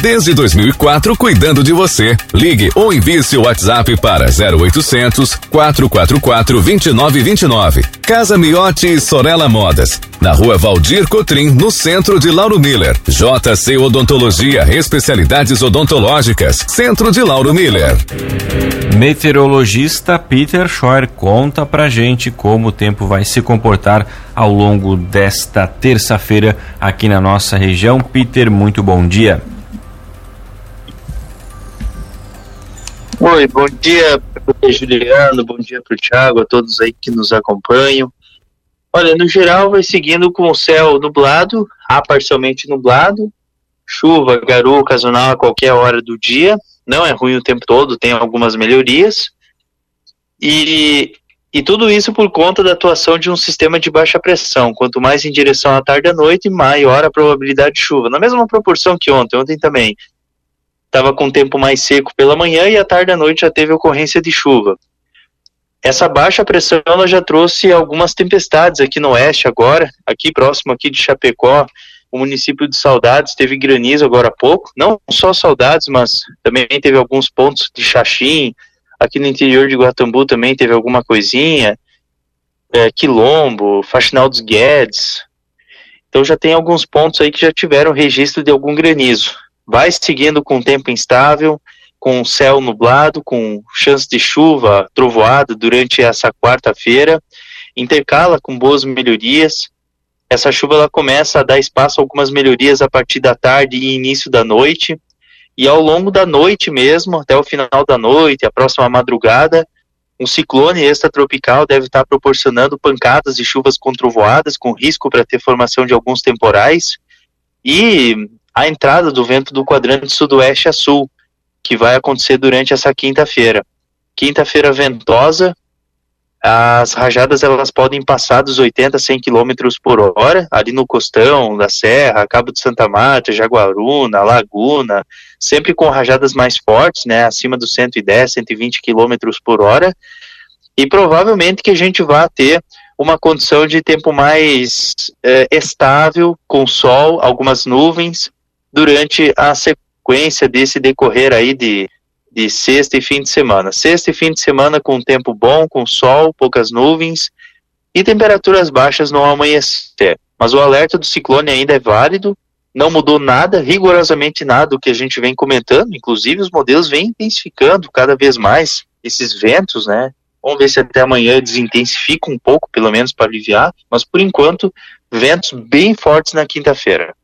Desde 2004, cuidando de você. Ligue ou envie seu WhatsApp para 0800 444 2929. Casa Miotti e Sorella Modas. Na rua Valdir Cotrim, no centro de Lauro Miller. JC Odontologia, especialidades odontológicas. Centro de Lauro Miller. Meteorologista Peter Scheuer conta pra gente como o tempo vai se comportar ao longo desta terça-feira aqui na nossa região. Peter, muito bom dia. Oi, bom dia para Juliano, bom dia para o Thiago, a todos aí que nos acompanham. Olha, no geral vai seguindo com o céu nublado, a parcialmente nublado, chuva, garoa ocasional a qualquer hora do dia, não é ruim o tempo todo, tem algumas melhorias. E, e tudo isso por conta da atuação de um sistema de baixa pressão. Quanto mais em direção à tarde à noite, maior a probabilidade de chuva. Na mesma proporção que ontem, ontem também estava com tempo mais seco pela manhã e à tarde à noite já teve ocorrência de chuva. Essa baixa pressão ela já trouxe algumas tempestades aqui no oeste agora, aqui próximo aqui de Chapecó, o município de Saudades teve granizo agora há pouco, não só Saudades, mas também teve alguns pontos de Xaxim, aqui no interior de Guatambu também teve alguma coisinha, é, Quilombo, Faxinal dos Guedes, então já tem alguns pontos aí que já tiveram registro de algum granizo vai seguindo com tempo instável, com céu nublado, com chance de chuva, trovoada durante essa quarta-feira, intercala com boas melhorias. Essa chuva ela começa a dar espaço a algumas melhorias a partir da tarde e início da noite, e ao longo da noite mesmo, até o final da noite, a próxima madrugada, um ciclone extratropical deve estar proporcionando pancadas de chuvas com trovoadas, com risco para ter formação de alguns temporais. E a entrada do vento do quadrante sudoeste a sul, que vai acontecer durante essa quinta-feira. Quinta-feira ventosa, as rajadas elas podem passar dos 80 a 100 km por hora, ali no costão da serra, Cabo de Santa Marta, Jaguaruna, Laguna, sempre com rajadas mais fortes, né, acima dos 110, 120 km por hora, e provavelmente que a gente vai ter uma condição de tempo mais é, estável, com sol, algumas nuvens, durante a sequência desse decorrer aí de, de sexta e fim de semana. Sexta e fim de semana com tempo bom, com sol, poucas nuvens e temperaturas baixas no amanhecer. Mas o alerta do ciclone ainda é válido, não mudou nada, rigorosamente nada do que a gente vem comentando, inclusive os modelos vêm intensificando cada vez mais esses ventos, né? Vamos ver se até amanhã desintensifica um pouco, pelo menos para aliviar, mas por enquanto, ventos bem fortes na quinta-feira.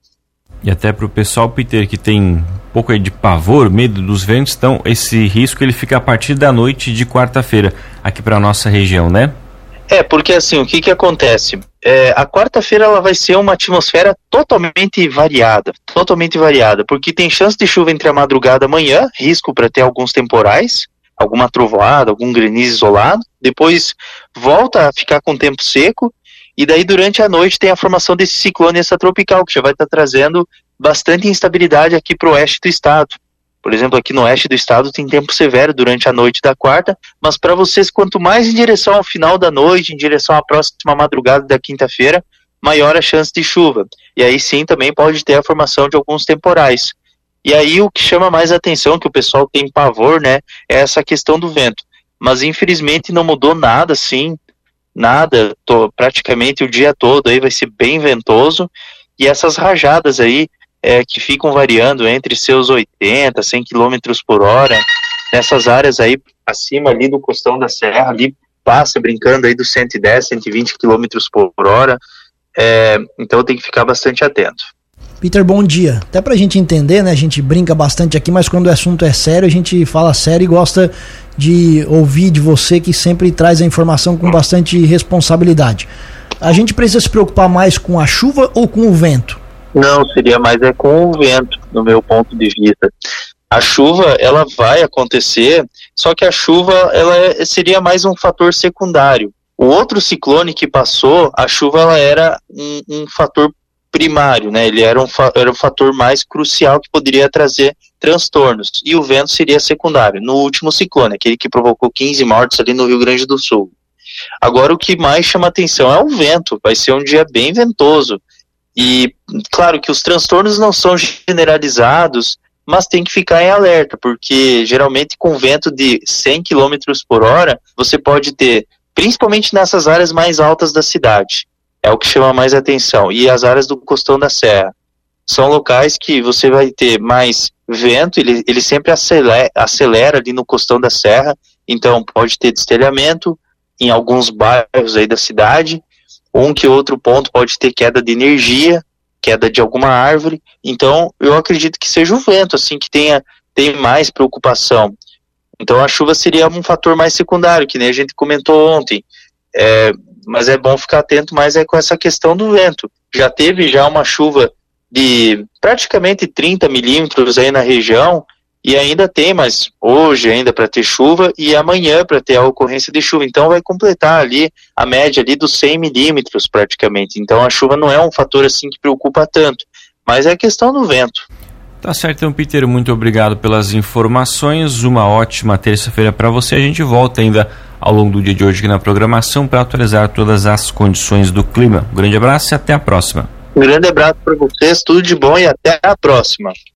E até para o pessoal, Peter, que tem um pouco de pavor, medo dos ventos, então esse risco ele fica a partir da noite de quarta-feira aqui para nossa região, né? É, porque assim, o que que acontece? É, a quarta-feira ela vai ser uma atmosfera totalmente variada, totalmente variada, porque tem chance de chuva entre a madrugada e amanhã, risco para ter alguns temporais, alguma trovoada, algum granizo isolado, depois volta a ficar com tempo seco, e daí, durante a noite, tem a formação desse ciclone extratropical, que já vai estar trazendo bastante instabilidade aqui para o oeste do estado. Por exemplo, aqui no oeste do estado tem tempo severo durante a noite da quarta, mas para vocês, quanto mais em direção ao final da noite, em direção à próxima madrugada da quinta-feira, maior a chance de chuva. E aí sim também pode ter a formação de alguns temporais. E aí o que chama mais atenção, que o pessoal tem pavor, né, é essa questão do vento. Mas infelizmente não mudou nada, sim, nada, tô, praticamente o dia todo aí vai ser bem ventoso, e essas rajadas aí é, que ficam variando entre seus 80, 100 km por hora, nessas áreas aí acima ali do costão da serra, ali passa brincando aí dos 110, 120 km por hora, é, então tem que ficar bastante atento. Peter, bom dia. Até pra gente entender, né? A gente brinca bastante aqui, mas quando o assunto é sério, a gente fala sério e gosta de ouvir de você que sempre traz a informação com bastante responsabilidade. A gente precisa se preocupar mais com a chuva ou com o vento? Não, seria mais é com o vento, no meu ponto de vista. A chuva, ela vai acontecer, só que a chuva, ela é, seria mais um fator secundário. O outro ciclone que passou, a chuva ela era um, um fator primário, né? Ele era um, era um fator mais crucial que poderia trazer transtornos. E o vento seria secundário. No último ciclone, aquele que provocou 15 mortes ali no Rio Grande do Sul. Agora o que mais chama atenção é o vento. Vai ser um dia bem ventoso. E claro que os transtornos não são generalizados, mas tem que ficar em alerta, porque geralmente com vento de 100 km por hora, você pode ter, principalmente nessas áreas mais altas da cidade, é o que chama mais atenção, e as áreas do costão da serra. São locais que você vai ter mais vento, ele, ele sempre acelera, acelera ali no costão da serra, então pode ter destelhamento em alguns bairros aí da cidade, um que outro ponto pode ter queda de energia, queda de alguma árvore. Então, eu acredito que seja o vento, assim, que tenha tem mais preocupação. Então, a chuva seria um fator mais secundário, que nem a gente comentou ontem. É, mas é bom ficar atento mais é com essa questão do vento. Já teve já uma chuva de praticamente 30 milímetros aí na região, e ainda tem, mas hoje ainda para ter chuva e amanhã para ter a ocorrência de chuva. Então vai completar ali a média ali dos 100 milímetros praticamente. Então a chuva não é um fator assim que preocupa tanto, mas é a questão do vento. Tá certo, então, Peter, muito obrigado pelas informações. Uma ótima terça-feira para você. A gente volta ainda ao longo do dia de hoje aqui na programação para atualizar todas as condições do clima. Um grande abraço e até a próxima. Um grande abraço para vocês, tudo de bom e até a próxima.